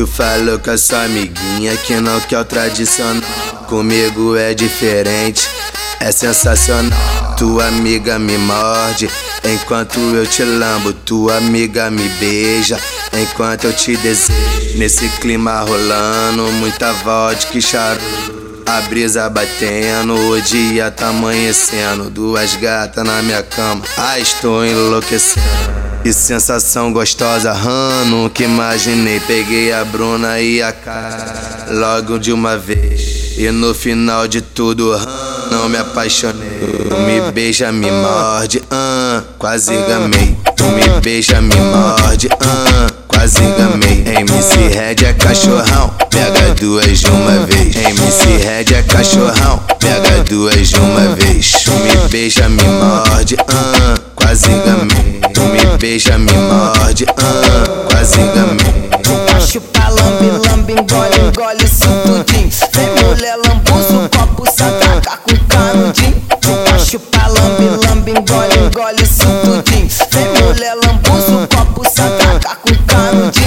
Tu falou com a sua amiguinha que não quer o tradicional. Comigo é diferente, é sensacional. Tua amiga me morde enquanto eu te lambo. Tua amiga me beija enquanto eu te desejo. Nesse clima rolando, muita vodka e charuto. A brisa batendo, o dia tá amanhecendo. Duas gatas na minha cama, ah, estou enlouquecendo. Que sensação gostosa, rano, que imaginei. Peguei a Bruna e a cara logo de uma vez. E no final de tudo, não me apaixonei. Tu me beija, me morde, ah, quase gamei. Tu me beija, me morde, ah, quase gamei. MC Red é cachorrão, pega duas de uma vez. MC Red é cachorrão, pega duas de uma vez. Tu me beija, me morde, ah, quase gamei. Beija, me morde, ah, quase gamei. Chupa, lambe, lambe, engole, engole isso tudinho. Vem mulher, lambuza o copo, se ataca com canudinho. Chupa, chupa, lambe, lambe, engole, engole isso tudinho. Vem mulher, lambuza o copo, se ataca com canudinho.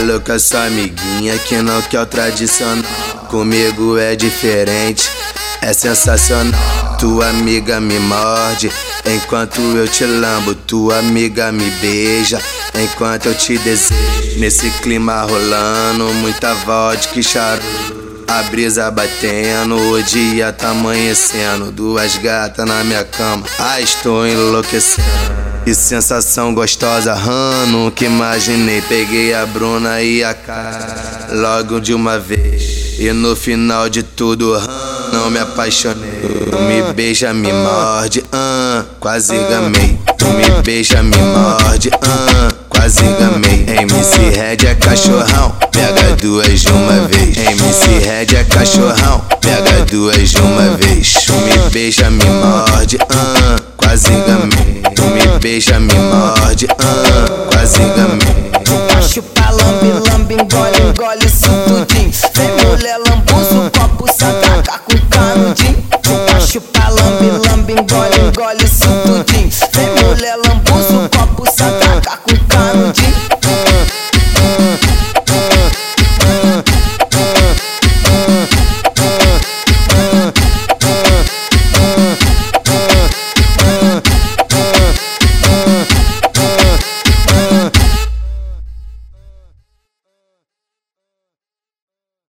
Tu falou com a sua amiguinha que não quer o tradicional. Comigo é diferente, é sensacional. Tua amiga me morde enquanto eu te lambo. Tua amiga me beija enquanto eu te desejo. Nesse clima rolando, muita vodka e charuto. A brisa batendo, o dia tá amanhecendo. Duas gatas na minha cama, ah, estou enlouquecendo. Que sensação gostosa, rano, que imaginei. Peguei a Bruna e a cara logo de uma vez. E no final de tudo, não me apaixonei. Tu me beija, me morde, ah, quase gamei. Tu me beija, me morde, ah, quase gamei. MC Red é cachorrão, pega duas de uma vez. MC Red é cachorrão, pega duas de uma vez. Tu me beija, me morde, ah, quase gamei. Beija, me morde, ah, quase gamei. Chupa, lambe, lambe, engole, engole